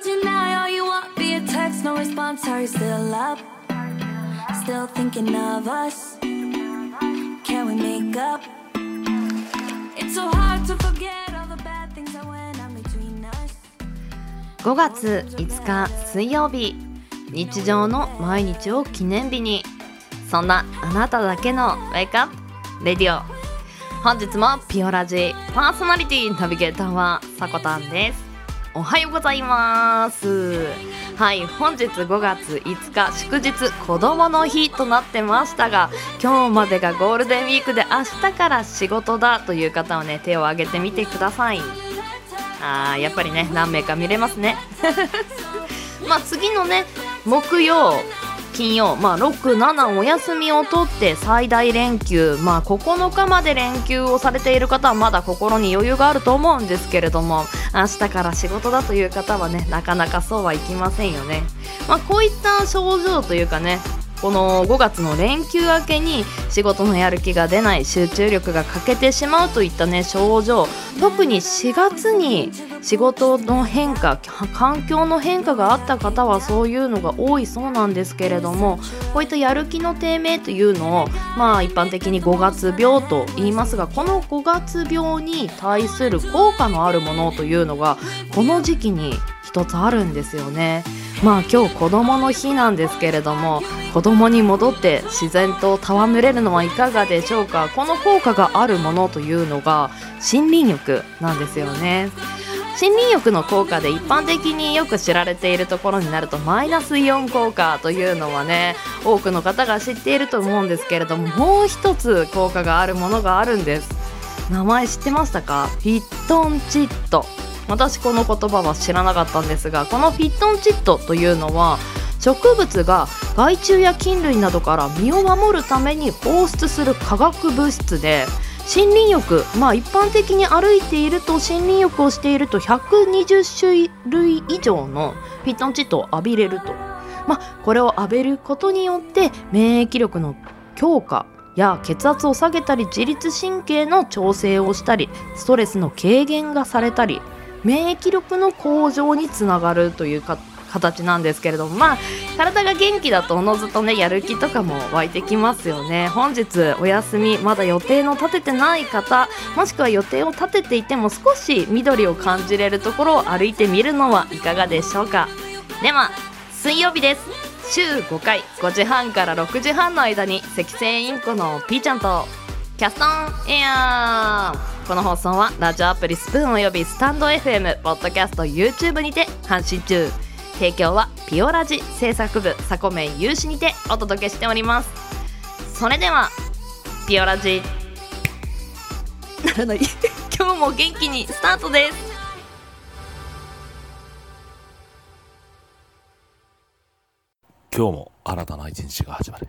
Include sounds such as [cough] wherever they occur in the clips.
Tonight, all you want via text, no response. Are you still up? Still thinking of us? Can we make up? It's so hard to forget all the bad things that went on between us. 5月5日水曜日日常の毎日を記念日にそんなあなただけのウェイクアップレディオ本日もピオラジパーソナリティナビゲーターはさこたんです。おはようございます。はい本日5月5日祝日子供の日となってましたが今日までがゴールデンウィークで明日から仕事だという方はね手を挙げてみてください。あーやっぱりね何名か見れますね。[laughs] まあ次のね木曜金曜、まあ、6、7お休みを取って最大連休、まあ、9日まで連休をされている方はまだ心に余裕があると思うんですけれども明日から仕事だという方はねなかなかそうはいきませんよね、まあ、こういった症状というかねこの5月の連休明けに仕事のやる気が出ない集中力が欠けてしまうといったね症状特に4月に仕事の変化環境の変化があった方はそういうのが多いそうなんですけれどもこういったやる気の低迷というのをまあ一般的に5月病と言いますがこの5月病に対する効果のあるものというのがこの時期に一つあるんですよね。まあ今日子供の日なんですけれども子供に戻って自然と戯れるのはいかがでしょうか？この効果があるものというのが森林浴なんですよね。森林浴の効果で一般的によく知られているところになるとマイナスイオン効果というのはね多くの方が知っていると思うんですけれどももう一つ効果があるものがあるんです。名前知ってましたか？フィットンチット。私この言葉は知らなかったんですがこのフィットンチッドというのは植物が害虫や菌類などから身を守るために放出する化学物質で森林浴まあ一般的に歩いていると森林浴をしていると120種類以上のフィットンチッドを浴びれると。まあこれを浴びることによって免疫力の強化や血圧を下げたり自律神経の調整をしたりストレスの軽減がされたり免疫力の向上につながるというか形なんですけれどもまあ体が元気だとおのずとねやる気とかも湧いてきますよね。本日お休みまだ予定の立ててない方もしくは予定を立てていても少し緑を感じれるところを歩いてみるのはいかがでしょうか。では水曜日です。週5回5時半から6時半の間に赤線インコのピーちゃんとキャストンエアー。この放送はラジオアプリスプーンおよびスタンド FM ポッドキャスト YouTube にて配信中。提供はピオラジ制作部サコメン有志にてお届けしております。それではピオラジならない今日も元気にスタートです今日も新たな一日が始まる。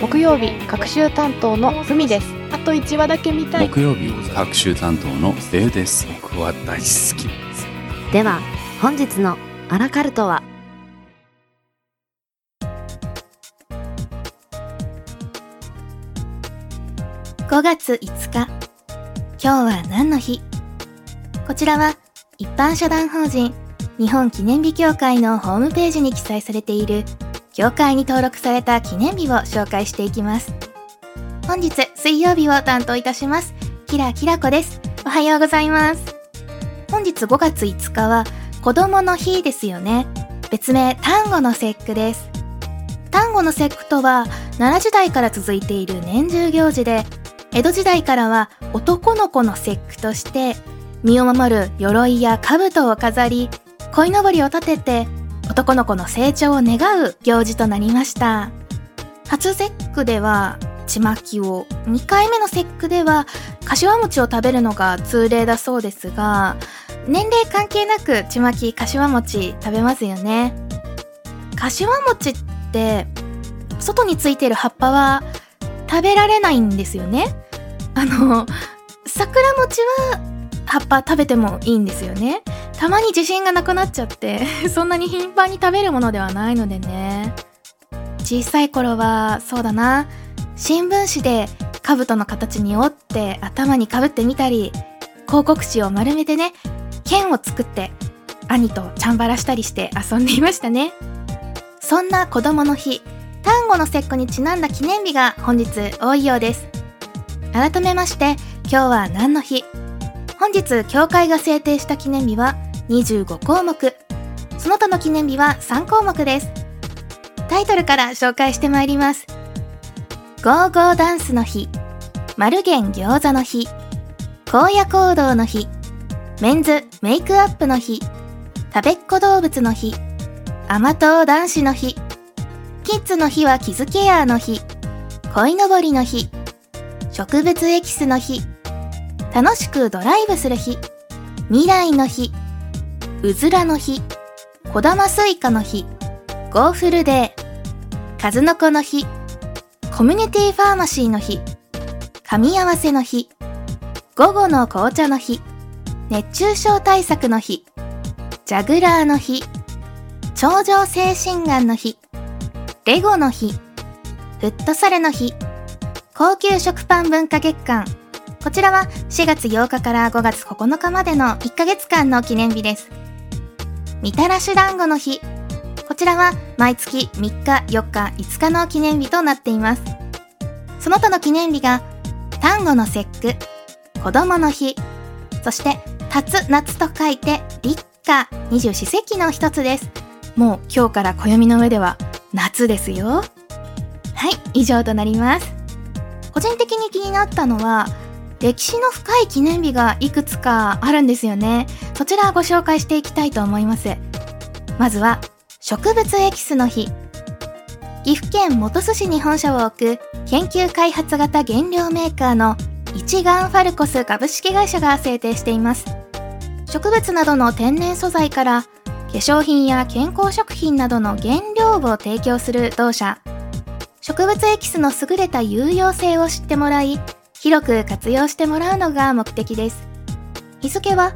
木曜日各週担当のふみです。あと1話だけ見たい。木曜日各週担当のデウです。僕は大好き。ですでは本日のアラカルトは？5月5日。今日は何の日？こちらは一般社団法人日本記念日協会のホームページに記載されている協会に登録された記念日を紹介していきます。本日水曜日を担当いたします。キラキラコです。おはようございます。本日5月5日は子供の日ですよね。別名単語の節句です。単語の節句とは奈良時代から続いている年中行事で江戸時代からは男の子の節句として身を守る鎧や兜を飾り鯉のぼりを立てて男の子の成長を願う行事となりました。初節句ではちまきを2回目の節句では柏餅を食べるのが通例だそうですが年齢関係なくちまき柏餅食べますよね。柏餅って外についてる葉っぱは食べられないんですよね。あの桜餅は葉っぱ食べてもいいんですよね。たまに自信がなくなっちゃって [laughs] そんなに頻繁に食べるものではないのでね。小さい頃はそうだな。新聞紙で兜の形に折って頭にかぶってみたり広告紙を丸めてね剣を作って兄とチャンバラしたりして遊んでいましたね。そんな子供の日端午の節句にちなんだ記念日が本日多いようです。改めまして今日は何の日？本日教会が制定した記念日は25項目。その他の記念日は3項目です。タイトルから紹介してまいります。ゴーゴーダンスの日。マルゲン餃子の日。荒野行動の日。メンズメイクアップの日。たべっ子どうぶつの日。甘党男子の日。キッズの日はキズケアの日。鯉のぼりの日。植物エキスの日。楽しくドライブする日。未来の日。うずらの日こだまスイカの日ゴーフルデー数の子の日コミュニティファーマシーの日噛み合わせの日午後の紅茶の日熱中症対策の日ジャグラーの日頂上精神眼の日レゴの日フットサルの日高級食パン文化月間。こちらは4月8日から5月9日までの1ヶ月間の記念日です。みたらし団子の日。こちらは毎月3日4日5日の記念日となっています。その他の記念日が端午の節句子供の日そして辰夏と書いて立夏二十四節気の一つです。もう今日から暦の上では夏ですよ。はい以上となります。個人的に気になったのは歴史の深い記念日がいくつかあるんですよね。そちらをご紹介していきたいと思います。まずは植物エキスの日。岐阜県本巣市に本社を置く研究開発型原料メーカーの一眼ファルコス株式会社が制定しています。植物などの天然素材から化粧品や健康食品などの原料を提供する同社。植物エキスの優れた有用性を知ってもらい広く活用してもらうのが目的です。日付は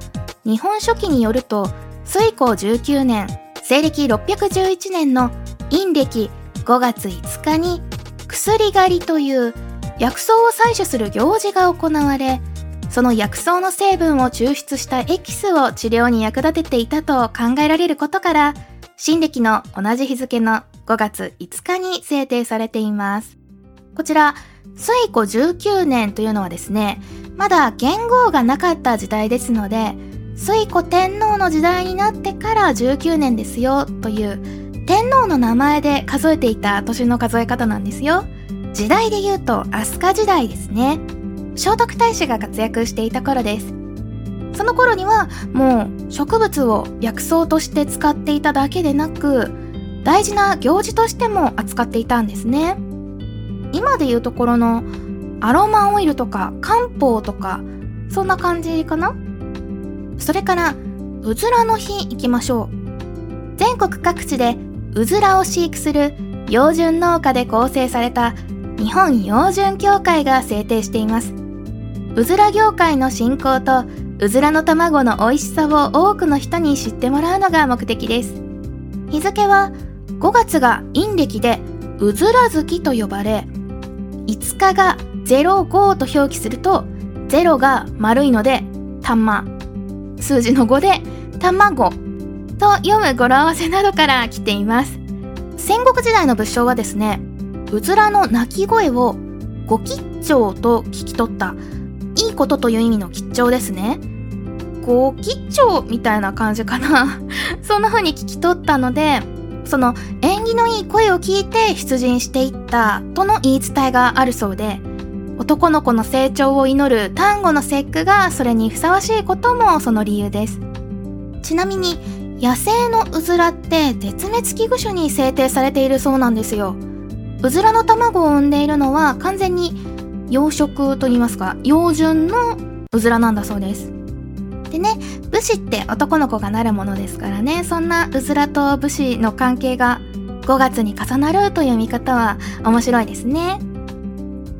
日本書紀によると水耕19年西暦611年の陰暦5月5日に薬狩りという薬草を採取する行事が行われその薬草の成分を抽出したエキスを治療に役立てていたと考えられることから新暦の同じ日付の5月5日に制定されています。こちら水古19年というのはですねまだ元号がなかった時代ですので水古天皇の時代になってから19年ですよという天皇の名前で数えていた年の数え方なんですよ。時代で言うと飛鳥時代ですね。聖徳太子が活躍していた頃です。その頃にはもう植物を薬草として使っていただけでなく大事な行事としても扱っていたんですね。今でいうところのアロマオイルとか漢方とかそんな感じかな？それからうずらの日行きましょう。全国各地でうずらを飼育する養豚農家で構成された日本養豚協会が制定しています。うずら業界の振興とうずらの卵の美味しさを多くの人に知ってもらうのが目的です。日付は5月が陰暦でうずら月と呼ばれ5日が05と表記すると0が丸いので玉数字の5で卵と読む語呂合わせなどから来ています。戦国時代の武将はですねうずらの鳴き声をご吉兆と聞き取った。いいことという意味の吉兆ですね。ご吉兆みたいな感じかな。[laughs] そんな風に聞き取ったのでその縁起のいい声を聞いて出陣していったとの言い伝えがあるそうで男の子の成長を祈る端午の節句がそれにふさわしいこともその理由です。ちなみに野生のうずらって絶滅危惧種に制定されているそうなんですよ。うずらの卵を産んでいるのは完全に養殖といいますか養純のうずらなんだそうです。でね武士って男の子がなるものですからねそんなうずらと武士の関係が5月に重なるという見方は面白いですね。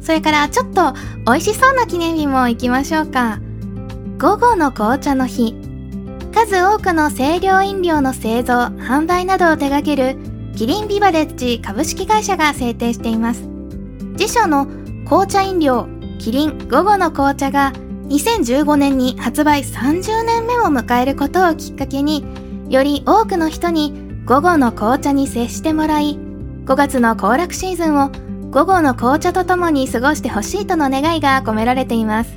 それからちょっと美味しそうな記念日も行きましょうか。午後の紅茶の日。数多くの清涼飲料の製造販売などを手掛けるキリンビバレッジ株式会社が制定しています。自社の紅茶飲料キリン午後の紅茶が2015年に発売30年目を迎えることをきっかけにより多くの人に午後の紅茶に接してもらい5月の行楽シーズンを午後の紅茶とともに過ごしてほしいとの願いが込められています。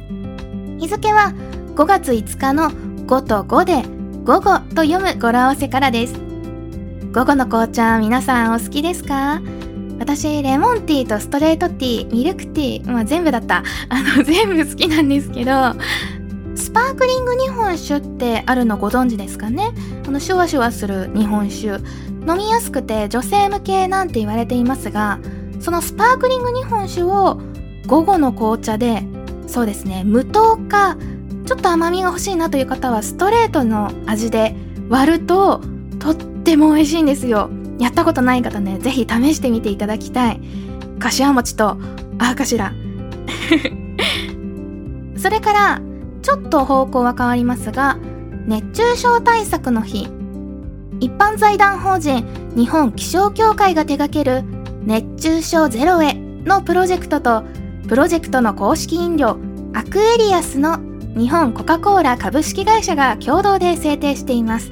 日付は5月5日の5と5で午後と読む語呂合わせからです。午後の紅茶皆さんお好きですか？私レモンティーとストレートティーミルクティー、まあ、全部だった。あの [laughs] 全部好きなんですけどスパークリング日本酒ってあるのご存知ですかね？あのシュワシュワする日本酒。飲みやすくて女性向けなんて言われていますがそのスパークリング日本酒を午後の紅茶でそうですね無糖かちょっと甘みが欲しいなという方はストレートの味で割るととっても美味しいんですよ。やったことない方ねぜひ試してみていただきたい。柏餅とあかしら。[laughs] それからちょっと方向は変わりますが熱中症対策の日。一般財団法人日本気象協会が手掛ける熱中症ゼロへのプロジェクトとプロジェクトの公式飲料アクエリアスの日本コカ・コーラ株式会社が共同で制定しています。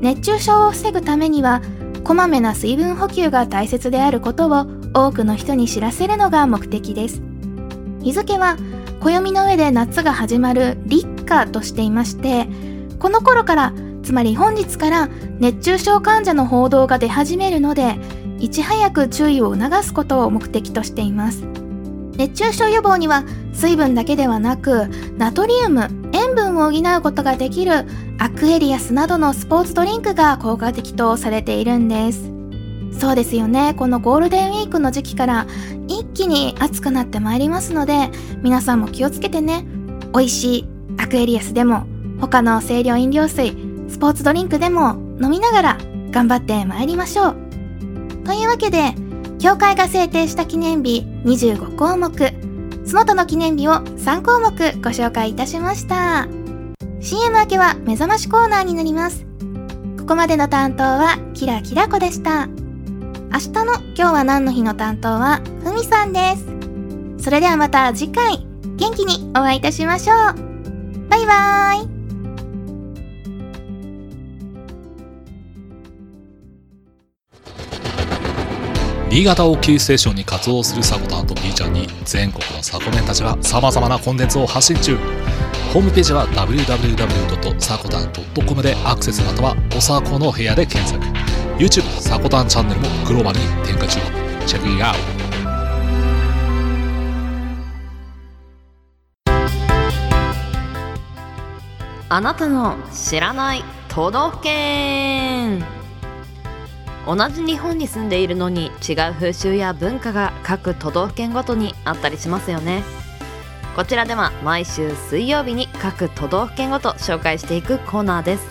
熱中症を防ぐためにはこまめな水分補給が大切であることを多くの人に知らせるのが目的です。日付は暦の上で夏が始まる立夏としていましてこの頃からつまり本日から熱中症患者の報道が出始めるのでいち早く注意を促すことを目的としています。熱中症予防には水分だけではなくナトリウム塩分を補うことができるアクエリアスなどのスポーツドリンクが効果的とされているんです。そうですよね。このゴールデンウィークの時期から一気に暑くなってまいりますので皆さんも気をつけてね。美味しいアクエリアスでも他の清涼飲料水スポーツドリンクでも飲みながら頑張ってまいりましょう。というわけで協会が制定した記念日25項目。その他の記念日を3項目ご紹介いたしました。CM 明けは目覚ましコーナーになります。ここまでの担当はキラキラ子でした。明日の今日は何の日の担当はふみさんです。それではまた次回元気にお会いいたしましょう。バイバーイ。新潟をキーステーションに活動するサコタンと B ちゃんに全国のサコメンたちが様々なコンテンツを発信中。ホームページは www.sakotan.com でアクセスまたはおさこの部屋で検索。YouTube サコタンチャンネルもグローバルに展開中。チェックイアウト。あなたの知らない都道府県。同じ日本に住んでいるのに違う風習や文化が各都道府県ごとにあったりしますよね。こちらでは毎週水曜日に各都道府県ごと紹介していくコーナーです。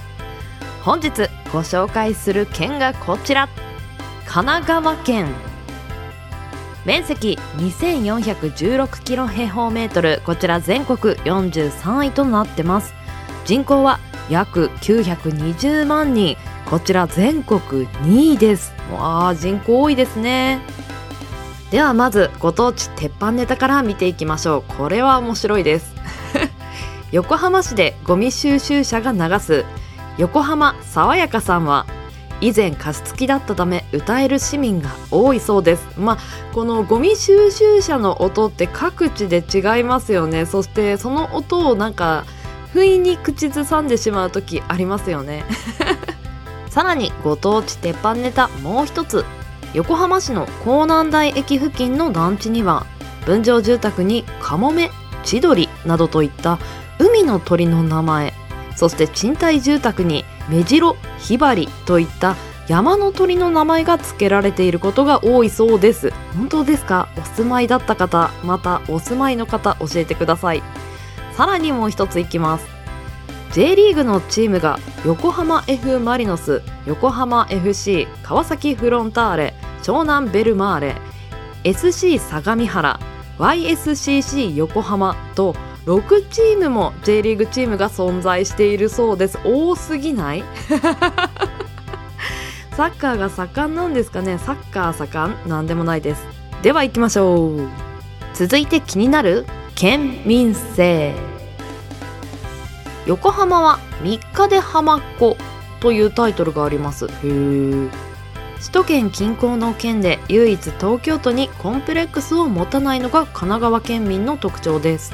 本日ご紹介する県がこちら。神奈川県。面積2416キロ平方メートル。こちら全国43位となってます。人口は約920万人。こちら全国2位です。わあ人口多いですね。ではまずご当地鉄板ネタから見ていきましょう。これは面白いです。[laughs] 横浜市でゴミ収集車が流す。横浜爽やかさんは以前加湿器だったため歌える市民が多いそうです。まあこのゴミ収集車の音って各地で違いますよね。そしてその音をなんか不意に口ずさんでしまう時ありますよね。[laughs] さらにご当地鉄板ネタもう一つ横浜市の港南台駅付近の団地には分譲住宅にカモメ千鳥などといった海の鳥の名前そして賃貸住宅にメジロヒバリといった山の鳥の名前が付けられていることが多いそうです。本当ですか？お住まいだった方またお住まいの方教えてください。さらにもう一ついきます。J リーグのチームが横浜 F・ マリノス横浜 FC 川崎フロンターレ湘南ベルマーレ SC 相模原 YSCC 横浜と6チームも J リーグチームが存在しているそうです。多すぎない？[laughs] サッカーが盛んなんですかね？サッカー盛んなんでもないです。では行きましょう。続いて気になる県民性横浜は3日で浜っ子というタイトルがあります。へえ首都圏近郊の県で唯一東京都にコンプレックスを持たないのが神奈川県民の特徴です。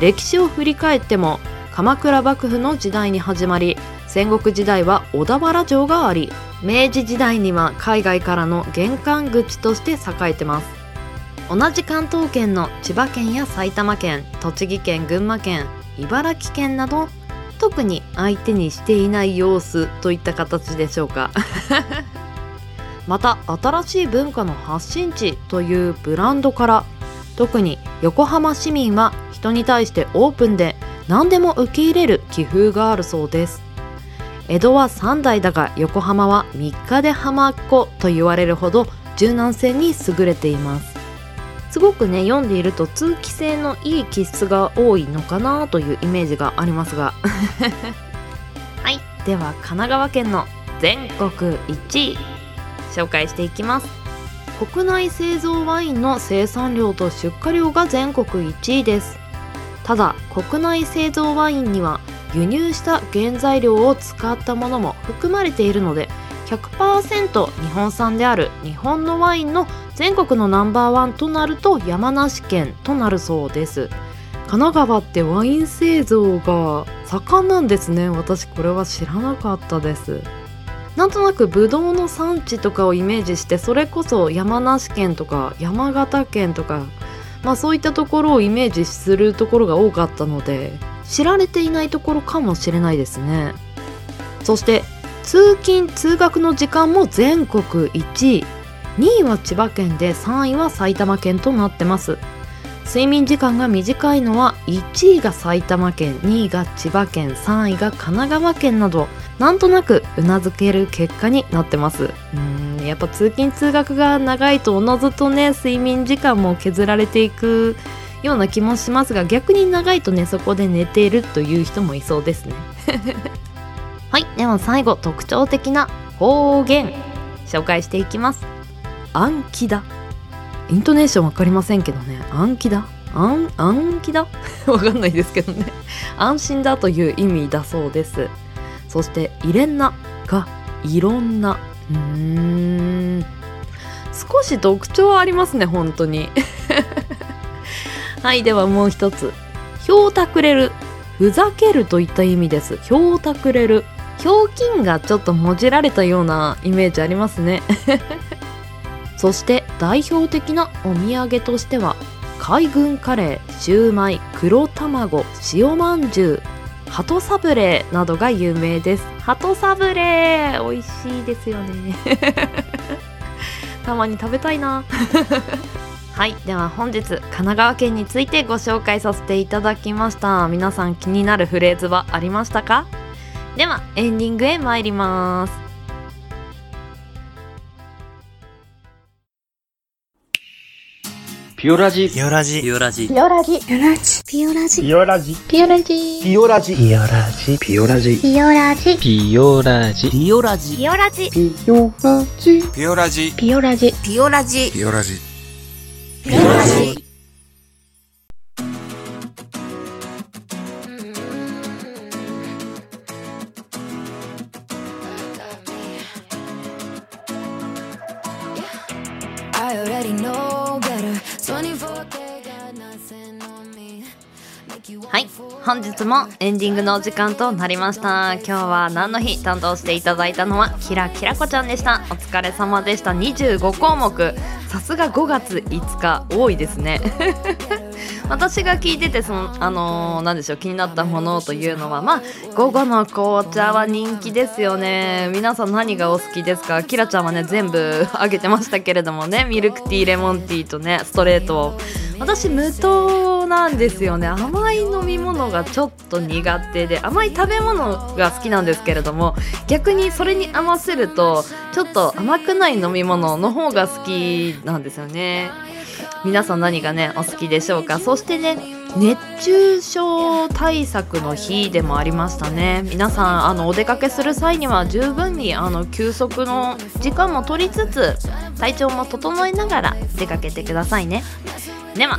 歴史を振り返っても鎌倉幕府の時代に始まり戦国時代は小田原城があり明治時代には海外からの玄関口として栄えてます。同じ関東圏の千葉県や埼玉県栃木県群馬県茨城県など特に相手にしていない様子といった形でしょうか。[laughs] また新しい文化の発信地というブランドから特に横浜市民は人に対してオープンで何でも受け入れる気風があるそうです。江戸は3代だが横浜は3日で浜っ子と言われるほど柔軟性に優れています。すごくね読んでいると通気性のいい気質が多いのかなというイメージがありますが。[laughs] はい。では神奈川県の全国1位。紹介していきます。国内製造ワインの生産量と出荷量が全国1位です。ただ国内製造ワインには輸入した原材料を使ったものも含まれているので100%日本産である日本のワインの全国のナンバーワンとなると山梨県となるそうです。神奈川ってワイン製造が盛んなんですね。私これは知らなかったです。なんとなくブドウの産地とかをイメージしてそれこそ山梨県とか山形県とかまあそういったところをイメージするところが多かったので知られていないところかもしれないですね。そして通勤通学の時間も全国1位。2位は千葉県で3位は埼玉県となってます。睡眠時間が短いのは1位が埼玉県2位が千葉県3位が神奈川県などなんとなくうなずける結果になってます。うんやっぱ通勤通学が長いとおのずとね睡眠時間も削られていくような気もしますが逆に長いとねそこで寝ているという人もいそうですね。[laughs] はいでは最後特徴的な方言紹介していきます。暗記だ。イントネーションわかりませんけどね。暗記だ。暗暗記だ？[laughs] わかんないですけどね。安心だという意味だそうです。そして「いれんな」が「いろんな」うーん。少し特徴ありますね本当に。[laughs] はいではもう一つ「ひょうたくれる」ふざけるといった意味です。ひょうたくれる。ひょうきんがちょっともじられたようなイメージありますね。そして代表的なお土産としては海軍カレー、シューマイ、黒卵、塩まんじゅう、鳩サブレーなどが有名です。鳩サブレー美味しいですよね。[laughs] たまに食べたいな。[laughs] はい、では本日神奈川県についてご紹介させていただきました。皆さん気になるフレーズはありましたか？ではエンディングへ参ります。ピオラジピオラジ。ピオラジピオラジ。ピオラジ。ピオラジ。ピオラジ。ピオラジ。ピオラジ。ピオラジ。ピオラジピオラジ。ピオラジ。ピオラジピオラジ。ピオラジ。ピオラジピオラジ。ピオラジピオラジピオラジ。I already know はい本日もエンディングのお時間となりました。今日は何の日担当していただいたのはキラキラこちゃんでした。お疲れ様でした。25項目。さすが5月5日多いですね。私が聞いててそのあのー、なんでしょう気になったものというのはまあ午後の紅茶は人気ですよね。皆さん何がお好きですか？キラちゃんはね全部あげてましたけれどもね。ミルクティーレモンティーとねストレートを。私無糖なんですよね。甘い飲み物がちょっと苦手で甘い食べ物が好きなんですけれども逆にそれに合わせるとちょっと甘くない飲み物の方が好きなんですよね。皆さん何がねお好きでしょうか？そしてね熱中症対策の日でもありましたね。皆さんあのお出かけする際には十分にあの休息の時間も取りつつ体調も整えながら出かけてくださいね。では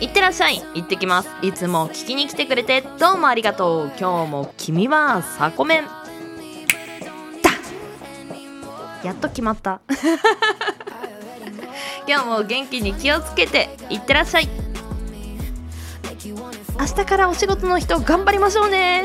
いってらっしゃい。行ってきます。いつも聞きに来てくれてどうもありがとう。今日も君はサコメン。だ。やっと決まった。[laughs] 今日も元気に気をつけていってらっしゃい。明日からお仕事の人頑張りましょうね。